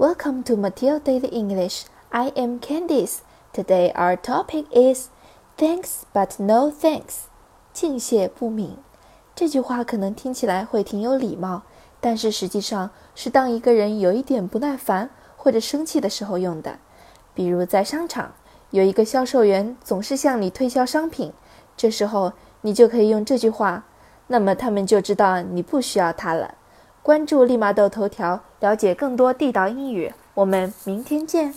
Welcome to Matilda Daily English. I am Candice. Today our topic is Thanks but no thanks. 敬谢不敏。这句话可能听起来会挺有礼貌，但是实际上是当一个人有一点不耐烦或者生气的时候用的。比如在商场，有一个销售员总是向你推销商品，这时候你就可以用这句话，那么他们就知道你不需要他了。关注立马豆头条，了解更多地道英语。我们明天见。